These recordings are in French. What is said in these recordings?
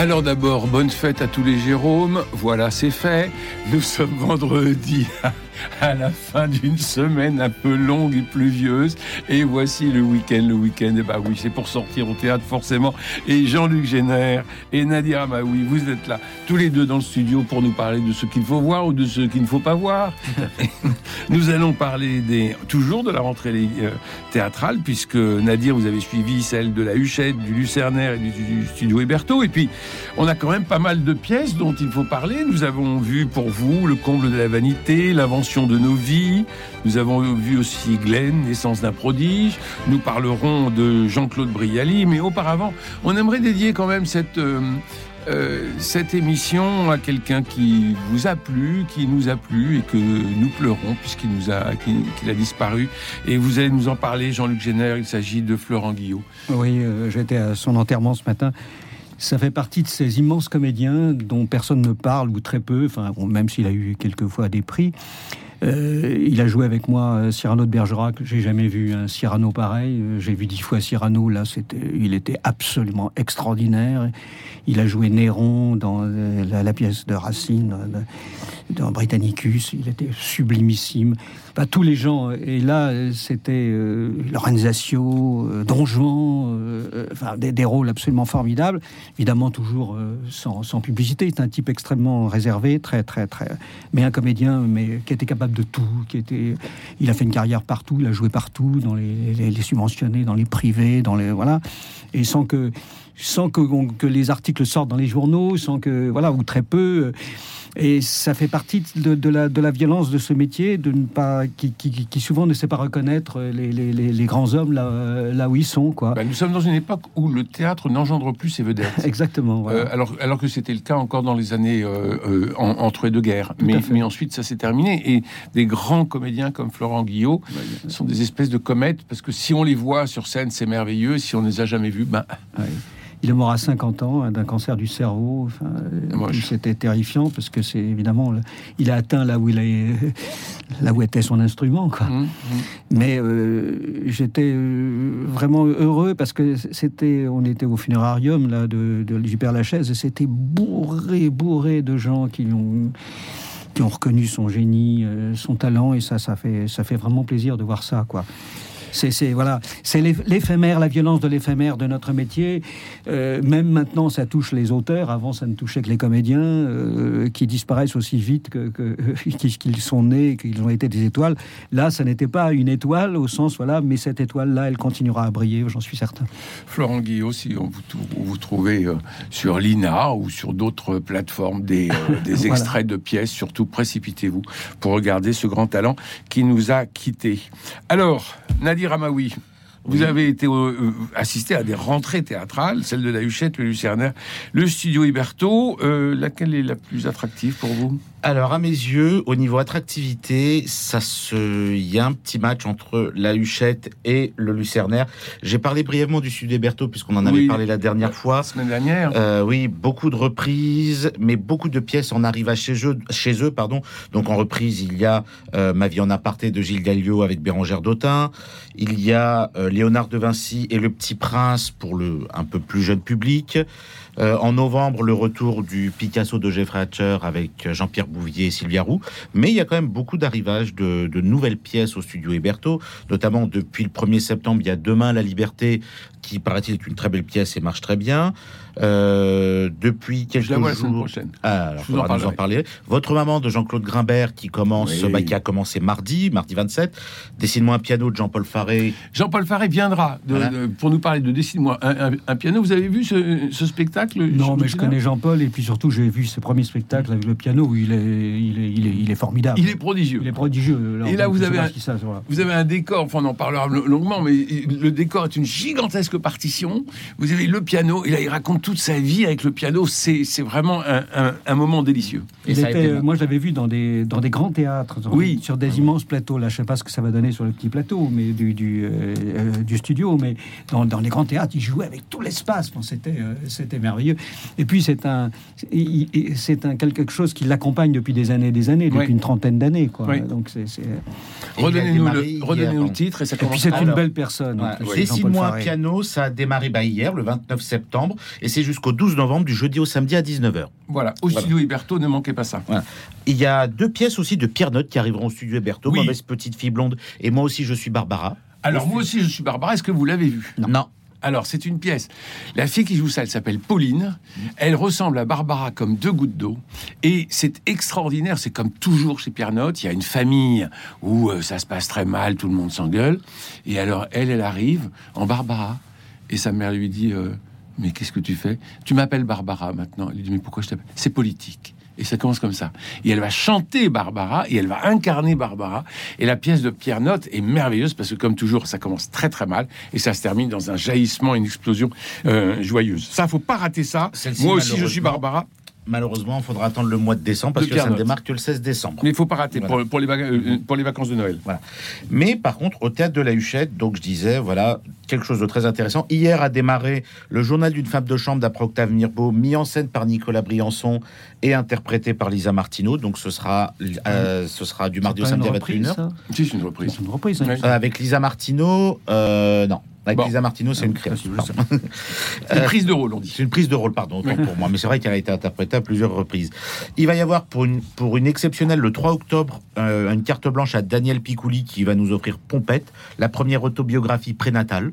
Alors d'abord, bonne fête à tous les Jérômes. Voilà, c'est fait. Nous sommes vendredi à la fin d'une semaine un peu longue et pluvieuse. Et voici le week-end. Le week-end, et eh bah ben oui, c'est pour sortir au théâtre forcément. Et Jean-Luc Génère et Nadia oui, vous êtes là, tous les deux dans le studio pour nous parler de ce qu'il faut voir ou de ce qu'il ne faut pas voir. nous allons parler des, toujours de la rentrée euh, théâtrale, puisque Nadia, vous avez suivi celle de la Huchette, du Lucernaire et du, du studio Héberto. Et puis, on a quand même pas mal de pièces dont il faut parler. Nous avons vu pour vous le comble de la vanité, l'invention de nos vies. Nous avons vu aussi Glenn, naissance d'un prodige. Nous parlerons de Jean-Claude Brialy, mais auparavant, on aimerait dédier quand même cette euh, euh, cette émission à quelqu'un qui vous a plu, qui nous a plu et que nous pleurons puisqu'il nous a qu'il a disparu. Et vous allez nous en parler, Jean-Luc Génère. Il s'agit de Florent Guillot. Oui, euh, j'étais à son enterrement ce matin. Ça fait partie de ces immenses comédiens dont personne ne parle ou très peu, enfin, même s'il a eu quelquefois des prix. Euh, il a joué avec moi euh, Cyrano de Bergerac. J'ai jamais vu un Cyrano pareil. Euh, j'ai vu dix fois Cyrano. Là, c'était, il était absolument extraordinaire. Il a joué Néron dans la, pièce de Racine, dans Britannicus. Il était sublimissime. Pas tous les gens. Et là, c'était Lorenzaccio, Don enfin, des, rôles absolument formidables. Évidemment, toujours sans, sans publicité. C'est un type extrêmement réservé, très, très, très. Mais un comédien, mais qui était capable de tout, qui était, il a fait une carrière partout, il a joué partout, dans les, les, subventionnés, dans les privés, dans les voilà, et sans que sans que, que les articles sortent dans les journaux, sans que voilà ou très peu. Et ça fait partie de, la, de la violence de ce métier, de ne pas, qui, qui, souvent ne sait pas reconnaître les, les, les grands hommes là, là, où ils sont. Quoi. Bah, nous sommes dans une époque où le théâtre n'engendre plus ses vedettes. Exactement. Euh, alors, alors que c'était le cas encore dans les années euh, euh, entre les deux guerres. Mais, mais, ensuite, ça s'est terminé. Et des grands comédiens comme Florent Guillot sont des espèces de comètes, parce que si on les voit sur scène, c'est merveilleux. Si on ne les a jamais vus, ben... Il est mort à 50 ans hein, d'un cancer du cerveau. Enfin, c'était terrifiant parce que c'est évidemment, il a atteint là où il est, là où était son instrument. Quoi. Mmh, mmh. Mais euh, j'étais euh, vraiment heureux parce que c'était, on était au funérarium là de, de Gilbert Lachaise et c'était bourré, bourré de gens qui ont qui ont reconnu son génie, euh, son talent, et ça, ça fait, ça fait vraiment plaisir de voir ça, quoi. C'est voilà, c'est l'éphémère, la violence de l'éphémère de notre métier. Euh, même maintenant, ça touche les auteurs. Avant, ça ne touchait que les comédiens euh, qui disparaissent aussi vite que qu'ils sont nés, qu'ils ont été des étoiles. Là, ça n'était pas une étoile au sens voilà, mais cette étoile-là, elle continuera à briller, j'en suis certain. Florent Guillot, si on vous, vous trouvez euh, sur l'INA ou sur d'autres plateformes des, des extraits de pièces, surtout précipitez-vous pour regarder ce grand talent qui nous a quittés. Alors, Nadia Ramaoui, vous avez été euh, euh, assisté à des rentrées théâtrales, celle de la Huchette, le Lucernaire, le studio Hiberto. Euh, laquelle est la plus attractive pour vous? Alors, à mes yeux, au niveau attractivité, ça se, il y a un petit match entre la Huchette et le Lucernaire. J'ai parlé brièvement du Sud Berthaud puisqu'on en avait parlé la dernière fois. La semaine dernière. Euh, oui, beaucoup de reprises, mais beaucoup de pièces en arrivent chez eux, chez eux, pardon. Donc, en reprise, il y a Ma vie en aparté de Gilles Gallio avec Bérangère Dautin. Il y a euh, Léonard de Vinci et Le Petit Prince pour le un peu plus jeune public. Euh, en novembre, le retour du Picasso de Jeffrey Hatcher avec Jean-Pierre Bouvier et Sylvia Roux. Mais il y a quand même beaucoup d'arrivages de, nouvelles pièces au studio Héberto, notamment depuis le 1er septembre, il y a Demain la liberté qui paraît-il est une très belle pièce et marche très bien. Euh, depuis quelques Je la jours. prochaine. Ah, alors, Je vous en, en parler. Votre maman de Jean-Claude Grimbert qui commence, bah, qui a commencé mardi, mardi 27. Dessine-moi un piano de Jean-Paul Faré. Jean-Paul Faré viendra pour nous parler de Dessine-moi un, piano. Vous avez vu ce, spectacle Non, mais je connais Jean-Paul et puis surtout j'ai vu ses premiers spectacles avec le piano où il est, il est, il est, il est formidable. Il est prodigieux. Il est prodigieux. et là, vous avez, un, vous avez un décor. Enfin, on en parlera longuement, mais le décor est une gigantesque partitions, vous avez le piano, et là, il raconte toute sa vie avec le piano. C'est vraiment un, un- un moment délicieux. Et Il ça a était- été- euh, moi, je l'avais vu dans des, dans des grands théâtres, dans- Oui. sur des immenses plateaux. Là, je sais pas ce que ça va donner sur le petit plateau mais du, du, euh, euh, du studio, mais dans, dans les grands théâtres, il jouait avec tout l'espace. Bon, c'était, euh, c'était merveilleux. Et puis, c'est un, c'est quelque chose qui l'accompagne depuis des années et des années, depuis Oui. une trentaine d'années. Quoi. Oui. Donc, c'est, Redonnez-nous le, titre et ça Et puis, c'est une belle personne. Ouais, plus, Dessine Jean-Paul moi un Faré. Ça a démarré bah, hier, le 29 septembre, et c'est jusqu'au 12 novembre, du jeudi au samedi à 19h. Voilà, au studio Huberto, ne manquez pas ça. Il y a deux pièces aussi de Pierre Note qui arriveront au studio Berthaud, Oui. Mauvaise petite fille blonde, et moi aussi je suis Barbara. Alors, moi aussi, je suis Barbara. Est-ce que vous l'avez vu Non. Alors, c'est une pièce. La fille qui joue ça, elle s'appelle Pauline. Elle ressemble à Barbara comme deux gouttes d'eau. Et c'est extraordinaire. C'est comme toujours chez Pierre Note. Il y a une famille où euh, ça se passe très mal, tout le monde s'engueule. Et alors, elle, elle arrive en Barbara. Et sa mère lui dit euh, Mais qu'est-ce que tu fais? Tu m'appelles Barbara maintenant. Elle lui dit Mais pourquoi je t'appelle? C'est politique. Et ça commence comme ça. Et elle va chanter Barbara et elle va incarner Barbara. Et la pièce de Pierre Note est merveilleuse parce que, comme toujours, ça commence très très mal et ça se termine dans un jaillissement, une explosion euh, joyeuse. Ça, faut pas rater ça. Moi aussi, je suis Barbara. Malheureusement, il faudra attendre le mois de décembre parce De que Pierre ça ne démarre que le 16 décembre. Mais il faut pas rater Voilà. pour, pour les vaca- euh, pour les vacances de Noël. Mais par contre, au théâtre de la Huchette, donc je disais, voilà, quelque chose de très intéressant. Hier a démarré le journal d'une femme de chambre d'après Octave Mirbeau, mis en scène par Nicolas Briançon et interprété par Lisa Martineau. Donc ce sera, euh, ce sera du mardi au samedi à reprise, 21h. ça? Si, c'est une reprise. Une reprise. hein. Euh, avec Lisa Martineau, euh, non. Avec Bon. Lisa Martineau, c'est une création. Une prise de rôle, on dit. C'est une prise de rôle, pardon, autant pour moi. Mais c'est vrai qu'elle a été interprétée à plusieurs reprises. Il va y avoir pour une, pour une exceptionnelle le 3 octobre euh, une carte blanche à Daniel Picouli qui va nous offrir Pompette, la première autobiographie prénatale,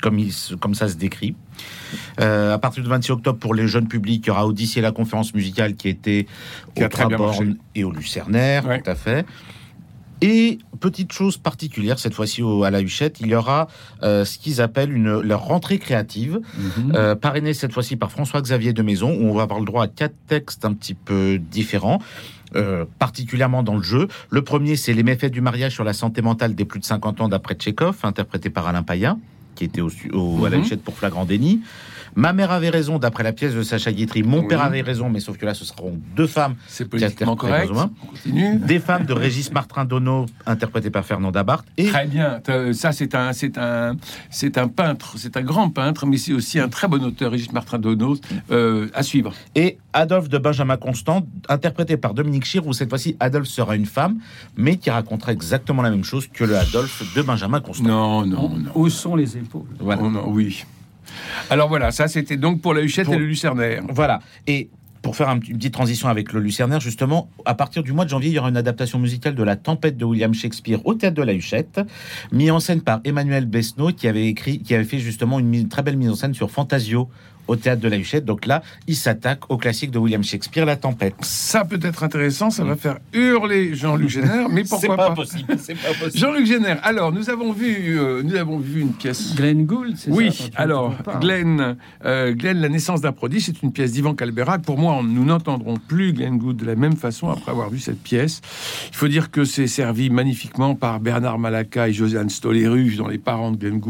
comme, il, comme ça se décrit. Euh, à partir du 26 octobre, pour les jeunes publics, il y aura Odyssée, la conférence musicale qui était Qui au Traborn et au Lucernaire, Ouais. tout à fait. Et petite chose particulière, cette fois-ci à la Huchette, il y aura euh, ce qu'ils appellent une, leur rentrée créative, Mhm. euh, parrainé cette fois-ci par François-Xavier de Maison, où on va avoir le droit à quatre textes un petit peu différents. euh, particulièrement dans le jeu. Le premier, c'est Les méfaits du mariage sur la santé mentale des plus de 50 ans d'après Tchekhov, interprété par Alain Payen, qui était au, au- à la Mhm. Huchette pour flagrant déni. Ma mère avait raison, d'après la pièce de Sacha Guitry. Mon Oui. père avait raison, mais sauf que là, ce seront deux femmes C'est politiquement correct. continue. des femmes de Régis Martin Donneau, interprétées par Fernanda Barthes, et Très bien. Euh, Ça, c'est un, c'est un, c'est un peintre, c'est un grand peintre, mais c'est aussi un très bon auteur, Régis Martin Donos, euh, à suivre. et Adolphe de Benjamin Constant, interprété par Dominique Chir, où cette fois-ci Adolphe sera une femme, mais qui racontera exactement la même chose que le Adolphe de Benjamin Constant. Non, non, non. Haussons les Voilà. Oh non, oui. Alors voilà, ça c'était donc pour la Huchette Pour- et le Lucernaire. Voilà. Et pour faire une petite transition avec le Lucernaire, justement, à partir du mois de janvier, il y aura une adaptation musicale de La Tempête de William Shakespeare au théâtre de la Huchette, mis en scène par Emmanuel Besneau, qui avait écrit, qui avait fait justement une très belle mise en scène sur Fantasio au théâtre de la Huchette. Donc là, il s'attaque au classique de William Shakespeare, La Tempête. Ça peut être intéressant, ça va faire hurler Jean-Luc Génère, mais pourquoi pas, pas, possible. C'est pas possible. Jean-Luc Génère, alors nous avons vu, euh, nous avons vu une pièce. Glenn Gould, c'est Oui, ça alors. Glenn, euh, Glenn, La naissance d'un prodige, c'est une pièce d'Ivan Calberac. Pour moi, nous n'entendrons plus Glenn Good de la même façon après avoir vu cette pièce. Il faut dire que c'est servi magnifiquement par Bernard Malaka et Josiane Stoléru dans les parents de Glenn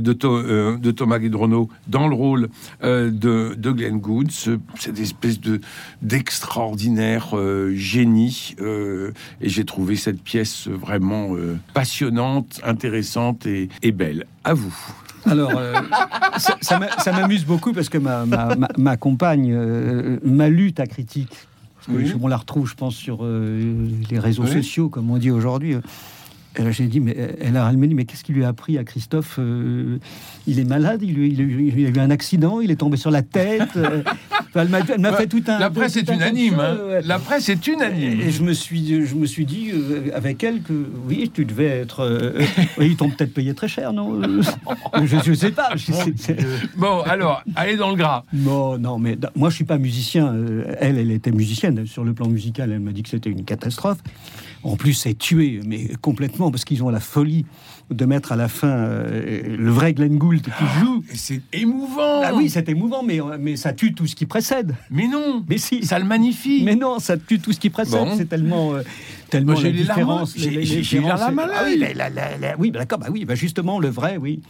de, To- euh, de Thomas Guedrono dans le rôle euh, de, de Glenn. Ce- cette espèce de d'extraordinaire euh, génie. euh, et j'ai trouvé cette pièce vraiment passionnante, intéressante et, et belle. À vous. Alors, euh, ça, ça m'a- ça m'amuse beaucoup parce que ma, ma, ma- ma compagne euh, m'a lu ta critique. Parce que Oui. je- on la retrouve, je pense, sur euh, les réseaux Oui. sociaux, comme on dit aujourd'hui. J'ai dit, mais elle, a, elle me dit, mais qu'est-ce qui lui a appris à Christophe Euh, Il est malade, il, a eu- il a eu un accident, il est tombé sur la tête. euh, elle m'a elle m'a fait tout un. La presse est unanime. hein. ouais. La presse est unanime. Et je me suis, je me suis dit euh, avec elle que oui, tu devais être. oui, ils t'ont peut-être payé très cher, non Je ne sais pas. je sais- Bon, alors, allez dans le gras. non, non, mais moi je suis pas musicien. Elle, elle était musicienne. Sur le plan musical, elle m'a dit que c'était une catastrophe. En plus, c'est tué, mais complètement, parce qu'ils ont la folie de mettre à la fin euh, le vrai Glenn Gould qui joue. Et C'est émouvant. Ah oui, c'est émouvant, mais, mais ça tue tout ce qui précède. Mais non. Mais si. Ça le magnifie. Mais non, ça tue tout ce qui précède. Bon. C'est tellement, euh, tellement la les larmes. différence. J'ai- différences, larmes à ah oui, l'œil. la- la- la- la- oui, bah, d'accord, bah oui, bah justement le vrai, oui.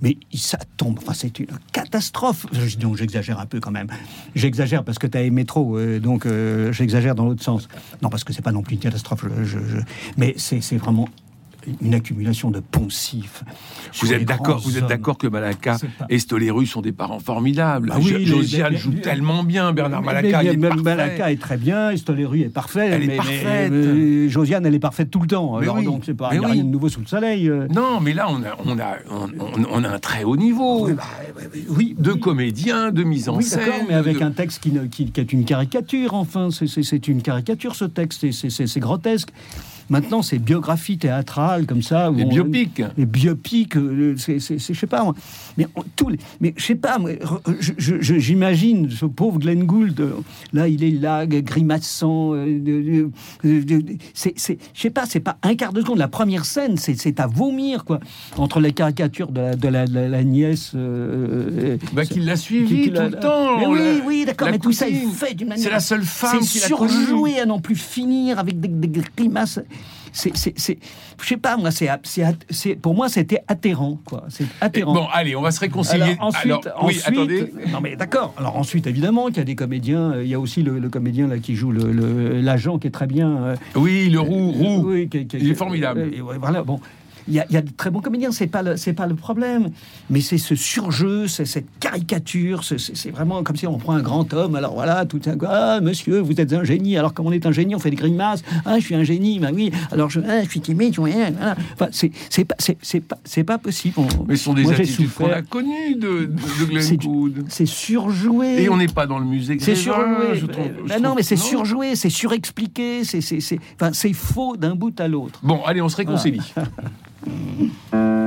Mais ça tombe. Enfin, c'est une catastrophe. Donc, j'exagère un peu quand même. J'exagère parce que tu as aimé trop, euh, donc euh, j'exagère dans l'autre sens. Non, parce que c'est pas non plus une catastrophe. Mais c'est vraiment une accumulation de poncifs. Vous êtes d'accord, vous êtes d'accord que Malaka et Stoléru sont des parents formidables. Bah oui, Josiane joue tellement bien, Bernard Mais- Malaka, mais- il est parfait. Malaka est très bien, Stoléru est parfait. Elle est parfaite. mais Josiane, elle est parfaite tout le temps. Mais Alors oui. donc, c'est pas il y a oui. rien de nouveau sous le soleil. euh. Non, mais là, on a, on a, on, a un très haut niveau. Oui, bah, oui, de oui. comédiens, de mise en Oui, scène. d'accord, mais avec de- un texte qui, ne- qui- qui est une caricature, enfin. C'est- une caricature, ce texte, c'est grotesque. Maintenant, c'est biographie théâtrale, comme ça. où Les on- biopics. Les biopics, euh, c'est, je sais pas, moi. Mais on- tous les, mais je sais pas, j'imagine ce pauvre Glenn Gould, euh, là, il est là, grimaçant. euh, c'est, je sais pas, c'est pas un quart de seconde. La première scène, c'est, à vomir, quoi. Entre les caricatures de la, de la, de la- la nièce. euh, Bah, qu'il l'a suivi qui- qui tout le temps. Mais oui, oui, d'accord, mais tout ça est fait d'une manière. C'est la seule femme C'est surjoué à n'en plus finir avec des, des grimaces. C'est, je sais pas, moi, c'est, c'est, c'est- pour moi, c'était atterrant, quoi. C'est atterrant. Bon, allez, on va se réconcilier. Alors, ensuite, Alors, oui, ensuite- attendez. non mais d'accord. Alors ensuite, évidemment, qu'il y a des comédiens. euh, Il y a aussi le, le comédien là qui joue le, le- l'agent qui est très bien. euh, Oui, le roux, roux. oui, qui- qui- Il est qui- formidable. euh, ouais, voilà, bon. Il y, a, il y a de très bons comédiens, c'est pas le, c'est pas le problème, mais c'est ce surjeu, c'est cette caricature, c'est- vraiment comme si on prend un grand homme. Alors voilà, tout un ah monsieur, vous êtes un génie. Alors comme on est un génie, on fait des grimaces. Ah, je suis un génie, bah oui. Alors je, ah, je suis timide, je- voilà. Enfin, c'est pas c'est c'est pas c'est pas possible. On- Mais ce sont des Moi, attitudes qu'on a connues de, de, de Glenn C'est- surjoué. Et on n'est pas dans le musée C'est surjoué. je trouve- Ben je non, mais c'est surjoué, c'est surexpliqué, c'est c'est c'est enfin c'est faux d'un bout à l'autre. Bon, allez, on se réconcilie. Voilà, on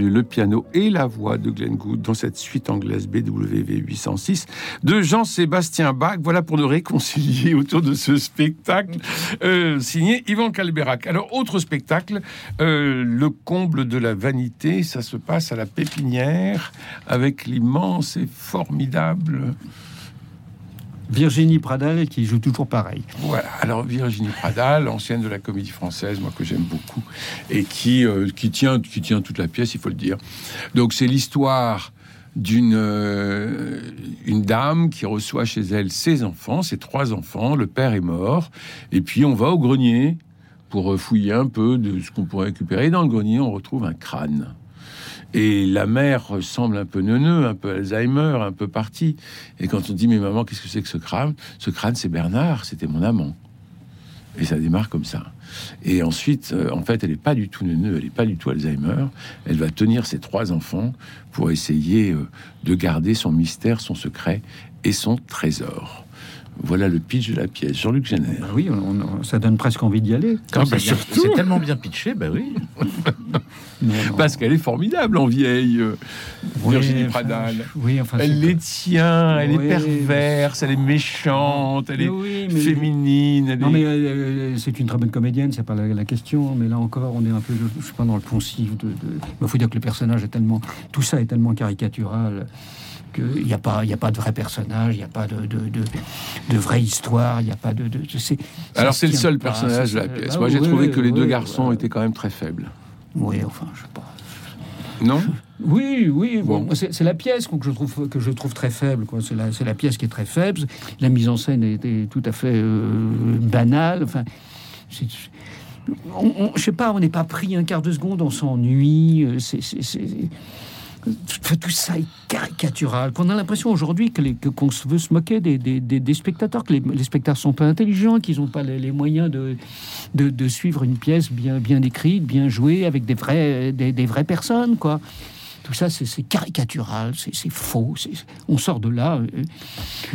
le piano et la voix de Glenn Gould dans cette suite anglaise BWV 806 de Jean-Sébastien Bach. Voilà pour nous réconcilier autour de ce spectacle euh, signé Yvan Calberac. Alors, autre spectacle, euh, le comble de la vanité, ça se passe à la pépinière avec l'immense et formidable Virginie Pradal qui joue toujours pareil. Alors Virginie Pradal, ancienne de la comédie française, moi que j'aime beaucoup, et qui, euh, qui, tient, qui tient toute la pièce, il faut le dire. Donc c'est l'histoire d'une euh, une dame qui reçoit chez elle ses enfants, ses trois enfants, le père est mort, et puis on va au grenier pour fouiller un peu de ce qu'on pourrait récupérer. Dans le grenier, on retrouve un crâne. Et la mère semble un peu neuneux, un peu Alzheimer, un peu partie. Et quand on dit mais maman, qu'est-ce que c'est que ce crâne? Ce crâne, c'est Bernard, c'était mon amant. Et ça démarre comme ça. Et ensuite, euh, en fait, elle n'est pas du tout neuneux, elle n'est pas du tout Alzheimer. Elle va tenir ses trois enfants pour essayer euh, de garder son mystère, son secret et son trésor. Voilà le pitch de la pièce. Jean-Luc Génère. Bah oui, on- on- ça donne presque envie d'y aller. Comme bah, c'est tellement bien pitché, bah oui. Non, non. Parce qu'elle est formidable en vieille, euh, Oui, Virginie enfin, Pradal. Oui, enfin, Elle les tient, elle Oui. est perverse, elle est méchante, elle Mais est oui, mais- féminine. Elle Non, est- mais euh, c'est une très bonne comédienne, c'est pas la, la question. Mais là encore, on est un peu, je sais pas, dans le poncif. De, Il faut dire que le personnage est tellement, tout ça est tellement caricatural qu'il n'y a pas, il y a pas de vrai personnage, il n'y a pas de, de, de, de vraie histoire, il n'y a pas de. c'est- ça Alors c'est le seul pas, personnage de la se- pièce. Ah, Moi j'ai oui, trouvé que les deux garçons étaient quand même très faibles. Oui, enfin, je sais pas. Non? Oui, oui, bon, c'est la pièce que je trouve que je trouve très faible. C'est la, la pièce qui est très faible. La mise en scène est, est tout à fait euh, banale. Enfin, on, on- je sais pas, on n'est pas pris un quart de seconde, on s'ennuie. euh, C'est, tout ça est caricatural. Qu'on a l'impression aujourd'hui que qu'on veut se moquer des, des- des- spectateurs, que les, spectateurs sont pas intelligents, qu'ils n'ont pas les, moyens de, de, suivre une pièce bien, bien écrite, bien jouée, avec des, vrais, des, des vraies personnes, quoi. Tout ça, c'est c'est caricatural, c'est faux. On sort de là. euh,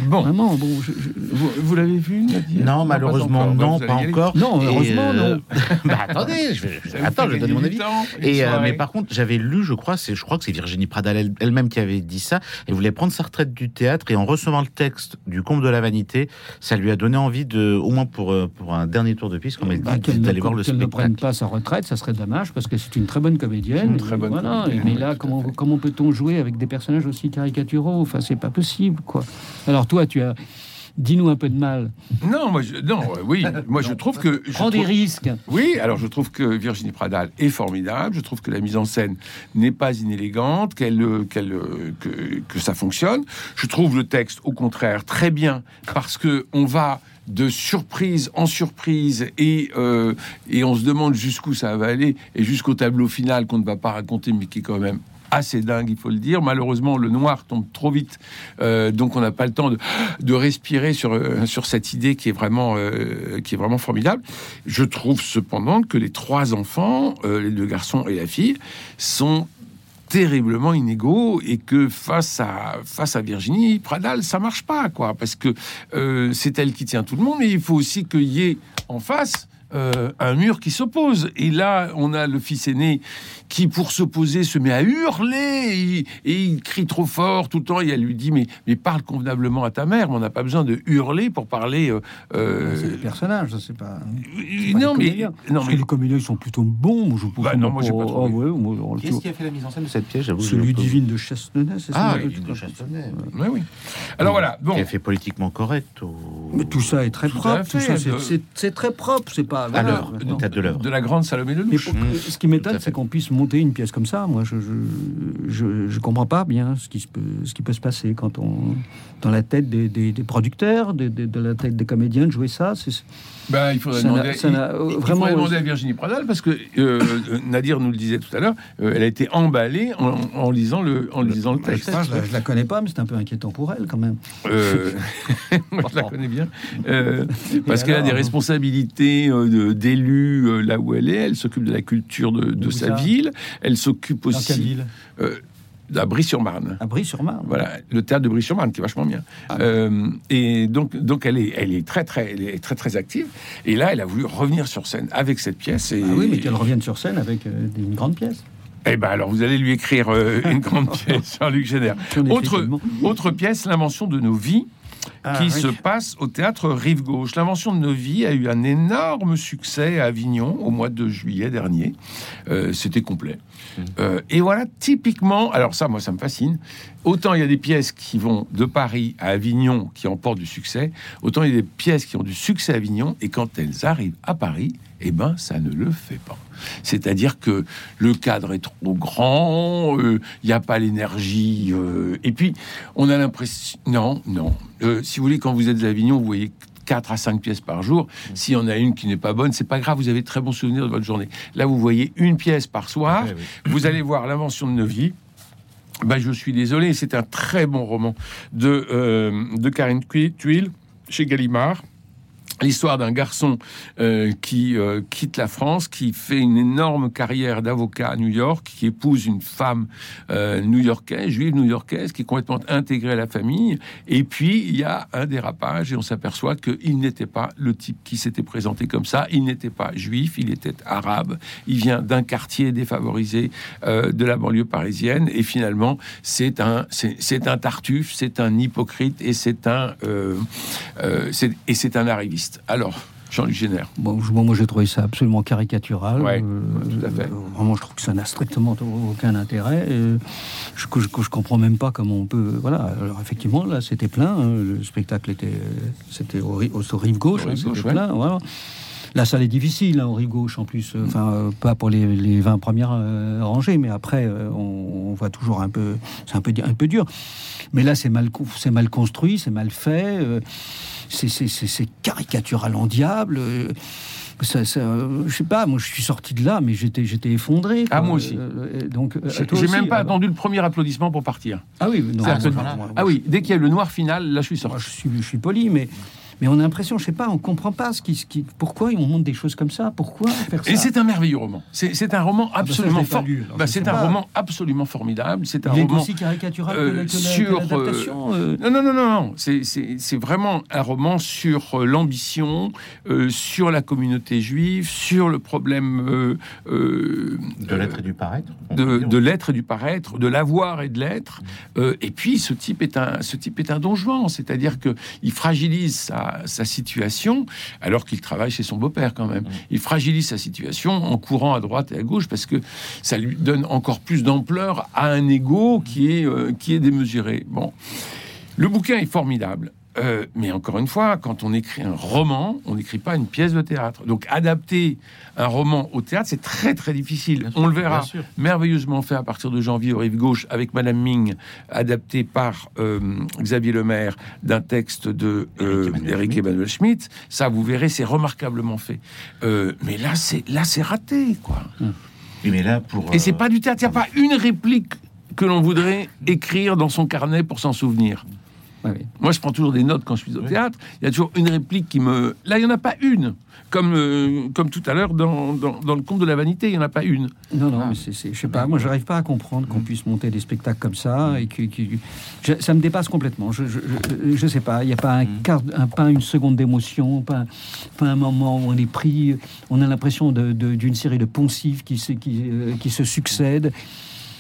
Bon, Vraiment, bon. je- je- vous, vous l'avez vu Nadia? Non, malheureusement, non, pas encore. Non, Et, heureusement, non. bah attendez, je vais, attends, gagner mon avis. temps, Et euh, mais par contre, j'avais lu, je crois, c'est, je crois que c'est Virginie Pradal elle- elle-même qui avait dit ça. Elle voulait prendre sa retraite du théâtre et en recevant le texte du Comte de la Vanité, ça lui a donné envie de, au moins pour euh, pour un dernier tour de piste, comme elle Bah, dit, d'aller voir le qu'elle ne spectacle. prenne pas sa retraite, ça serait dommage parce que c'est une très bonne comédienne. Une très bonne voilà. comédienne, Mais là, comment. Comment peut-on jouer avec des personnages aussi caricaturaux? Enfin, c'est pas possible, quoi. Alors toi, tu as, dis-nous un peu de mal. Non, moi, je, non, oui, moi je trouve que je Prends des risques. Oui, alors je trouve que Virginie Pradal est formidable. Je trouve que la mise en scène n'est pas inélégante, qu'elle, euh, qu'elle, euh, que, que ça fonctionne. Je trouve le texte, au contraire, très bien parce que on va de surprise en surprise et euh, et on se demande jusqu'où ça va aller et jusqu'au tableau final qu'on ne va pas raconter, mais qui est quand même assez dingue, il faut le dire. Malheureusement, le noir tombe trop vite, euh, donc on n'a pas le temps de, respirer sur, euh, sur cette idée qui est vraiment, euh, qui est vraiment formidable. Je trouve cependant que les trois enfants, les deux garçons et la fille, sont terriblement inégaux et que face à face à Virginie Pradal ça marche pas quoi parce que c'est elle qui tient tout le monde mais il faut aussi qu'il y ait en face euh, un mur qui s'oppose. Et là, on a le fils aîné qui, pour s'opposer, se met à hurler et, et il crie trop fort tout le temps. Et elle lui dit mais, mais parle convenablement à ta mère. Mais on n'a pas besoin de hurler pour parler. euh, euh, C'est des personnages, ça, c'est pas. c'est pas non, mais non, Parce mais que les comédiens, ils sont plutôt bons. Je Bah non, moi, j'ai pas trouvé. Ouais, moi, on le Qui est-ce qui a fait la mise en scène de cette pièce J'avoue, Celui divine de Chastonnay, c'est ça Ah, Divine de oui. Ouais, oui. Alors voilà. Bon. Qui a fait politiquement correct. Mais tout ça est très Tout propre. C'est très propre. C'est pas. À voilà, l'œuvre, maintenant. au théâtre de de la grande Salomé Lelouch. pour- Mmh. ce qui m'étonne, c'est qu'on puisse monter une pièce comme ça. Moi, je je, je, je comprends pas bien ce qui, se peut, ce qui peut se passer quand on dans la tête des, des, des producteurs, de, de, de la tête des comédiens de jouer ça. C'est Ben, il faudrait demander, il- euh, il vraiment- faudrait demander à Virginie Pradal parce que euh, Nadir nous le disait tout à l'heure, euh, elle a été emballée en, en lisant le en lisant le texte. je, la, je la connais pas, mais c'est un peu inquiétant pour elle quand même. Euh, moi, je la connais bien. Euh, parce qu'elle a des responsabilités euh, euh, là où elle est. Elle s'occupe de la culture de, sa ville. Elle s'occupe Dans quelle aussi ville? euh, à Brie-sur-Marne. À Brie-sur-Marne. Voilà, le théâtre de Brie-sur-Marne qui est vachement bien. Euh, et donc, donc elle est, elle est très, très, elle est très, très active. Et là, elle a voulu revenir sur scène avec cette pièce. Et, Ah oui, mais qu'elle revienne sur scène avec euh, une grande pièce. Eh ben, alors, vous allez lui écrire euh, une grande pièce, Jean-Luc Génère. Autre, autre pièce, l'invention de nos vies. Ah, qui oui. se passe au théâtre Rive Gauche. L'invention de nos vies a eu un énorme succès à Avignon au mois de juillet dernier. Euh, C'était complet. Euh, et voilà, typiquement, alors ça, moi, ça me fascine. Autant il y a des pièces qui vont de Paris à Avignon qui emportent du succès, autant il y a des pièces qui ont du succès à Avignon et quand elles arrivent à Paris, eh ben, ça ne le fait pas. C'est-à-dire que le cadre est trop grand, euh, il n'y a pas l'énergie, euh, et puis on a l'impression, non, non. Euh, si vous voulez, quand vous êtes à Avignon, vous voyez 4 à 5 pièces par jour. S'il y en a une qui n'est pas bonne, c'est pas grave, vous avez très bons souvenirs de votre journée. Là, vous voyez une pièce par soir, oui. vous allez voir l'invention de Neuvy. Ben, je suis désolé, c'est un très bon roman de, euh, Karine Thuil, chez Gallimard. L'histoire d'un garçon euh, qui euh, quitte la France, qui fait une énorme carrière d'avocat à New York, qui épouse une femme euh, new-yorkaise, juive new-yorkaise, qui est complètement intégrée à la famille. Et puis, il y a un dérapage et on s'aperçoit qu'il n'était pas le type qui s'était présenté comme ça. Il n'était pas juif, il était arabe. Il vient d'un quartier défavorisé euh, de la banlieue parisienne. Et finalement, c'est un, c'est un tartuffe, c'est un hypocrite et c'est un, et c'est un arriviste. Alors, Jean-Luc Génère. Bon, je- bon, moi, j'ai trouvé ça absolument caricatural. Ouais, Euh, tout à fait. euh, vraiment, je trouve que ça n'a strictement aucun intérêt. Euh, je, je, comprends même pas comment on peut. Voilà. Alors, effectivement, là, c'était plein. hein. Le spectacle était, c'était au, ri- au, au rive gauche. Au rive gauche, c'était ouais. plein. Voilà. La salle est difficile, hein, rive gauche, en plus. euh, Enfin, euh, pas pour les, les 20 premières euh, rangées, mais après, euh, on, on voit toujours un peu. C'est un peu, un peu dur. Mais là, c'est mal, con- c'est mal construit, c'est mal fait. c'est- caricatural en diable. ça, ça, je sais pas, moi je suis sorti de là, mais j'étais, j'étais effondré. Ah, moi aussi. Donc, J'ai même pas attendu le premier applaudissement pour partir. Ah oui, non, ah oui, dès qu'il y a le noir final, là, je suis moi, sorti. je suis, je suis poli, mais, mais on a l'impression, je sais pas, on comprend pas ce qui, ce qui, pourquoi on monte des choses comme ça, pourquoi faire ça. Et c'est un merveilleux roman. C'est un roman bah ça, je absolument lu, alors Bah, c'est un pas. roman absolument formidable. C'est un Il est roman. aussi caricatural que euh, la- que la- que sur, l'adaptation. euh, Non, non, non, non, non. C'est- vraiment un roman sur euh, l'ambition, euh, sur la communauté juive, sur le problème euh, euh, De l'être et du paraître. de, l'être et du paraître, de l'avoir et de l'être. Euh, et puis, ce type est un, ce type est un don Juan, c'est-à-dire que il fragilise sa, sa situation alors qu'il travaille chez son beau-père quand même. Il fragilise sa situation en courant à droite et à gauche parce que ça lui donne encore plus d'ampleur à un ego qui est, euh, qui est démesuré. Bon, le bouquin est formidable. Euh, mais encore une fois, quand on écrit un roman, on n'écrit pas une pièce de théâtre. Donc adapter un roman au théâtre, c'est très très difficile. Bien sûr, on le verra merveilleusement fait à partir de janvier au Rive Gauche avec Madame Ming, adapté par euh, Xavier Lemaire d'un texte de euh, Éric Emmanuel Schmitt. Ça, vous verrez, c'est remarquablement fait. Euh, mais là, c'est là, c'est raté, quoi. Oui, mais là, pour. Et c'est euh, pas du théâtre. Il n'y a pas une réplique que l'on voudrait écrire dans son carnet pour s'en souvenir. Moi, je prends toujours des notes quand je suis au théâtre. Il y a toujours une réplique qui me. Là, il n'y en a pas une. Comme, euh, comme tout à l'heure dans, dans, dans le conte de la vanité, il n'y en a pas une. Non, non, Ah. mais c'est, je sais pas, moi j'arrive pas à comprendre qu'on puisse monter des spectacles comme ça et que, que- je- ça me dépasse complètement. Je, je, je- sais pas, il n'y a pas un quart, un, pas une seconde d'émotion, pas, pas un moment où on est pris, on a l'impression de- de- d'une série de poncifs qui se, qui, euh, qui se succèdent.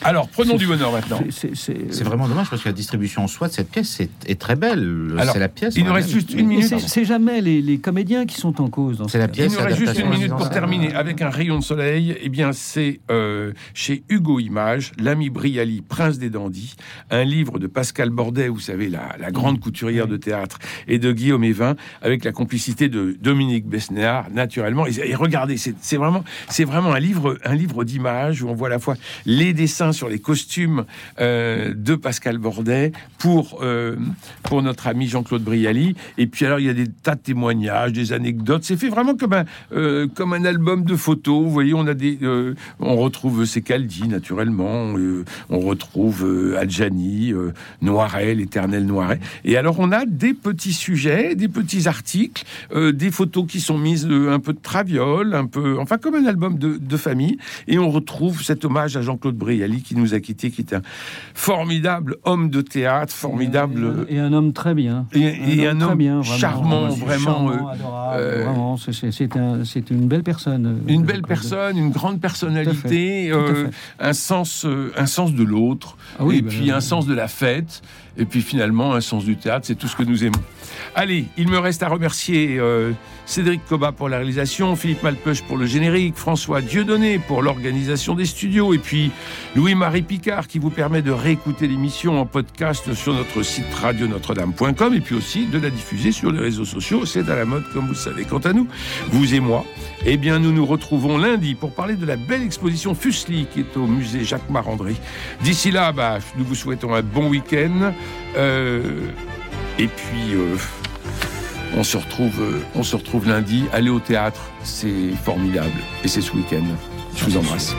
Alors, prenons du bonheur maintenant. C'est, c'est- vraiment dommage parce que la distribution en soi de cette pièce est, est très belle. Alors, C'est la pièce. il nous reste juste une minute. c'est, jamais les, les comédiens qui sont en cause. dans C'est la ce- pièce. Il nous reste juste une minute pour terminer avec un rayon de soleil. Eh bien, c'est euh, chez Hugo Image, l'ami Briali, Prince des Dandys, un livre de Pascal Bordet, vous savez, la, la grande couturière de théâtre, et de Guillaume Evin, avec la complicité de Dominique Besnéard, naturellement. Et, et regardez, c'est c'est vraiment, c'est vraiment un livre, un livre d'images où on voit à la fois les dessins sur les costumes euh, de Pascal Bordet pour euh, pour notre ami Jean-Claude Brialy. Et puis alors il y a des tas de témoignages, des anecdotes. C'est fait vraiment comme un euh, comme un album de photos. Vous voyez, on a des, on retrouve Secaldi naturellement. on retrouve Adjani, Noiret, l'éternel Noiret. Et alors on a des petits sujets, des petits articles, des photos qui sont mises un peu de traviole, un peu, enfin comme un album de, de famille. Et on retrouve cet hommage à Jean-Claude Brialy qui nous a quittés, qui est un formidable homme de théâtre, formidable. Et un homme très bien. Et, et un homme bien, vraiment. charmant, vraiment. Euh, adorable, euh, c'est- c'est c'est un- c'est une belle personne. euh, une belle personne, une grande personnalité, Tout à euh, fait. un sens, euh, un sens de l'autre, Ah oui, et bah, puis un sens de la fête, et puis finalement un sens du théâtre. C'est tout ce que nous aimons. Allez, il me reste à remercier euh, Cédric Coba pour la réalisation, Philippe Malpeuch pour le générique, François Dieudonné pour l'organisation des studios, et puis Louis-Marie Picard qui vous permet de réécouter l'émission en podcast sur notre site radionotre-dame.com et puis aussi de la diffuser sur les réseaux sociaux. C'est à la mode, comme vous le savez. Quant à nous, vous et moi, eh bien, nous nous retrouvons lundi pour parler de la belle exposition Fuseli qui est au musée Jacques Marandré. D'ici là, bah, nous vous souhaitons un bon week-end. Euh, et puis, euh, On se retrouve, euh, on se retrouve lundi. Allez au théâtre, c'est formidable. Et c'est ce week-end. Je vous embrasse.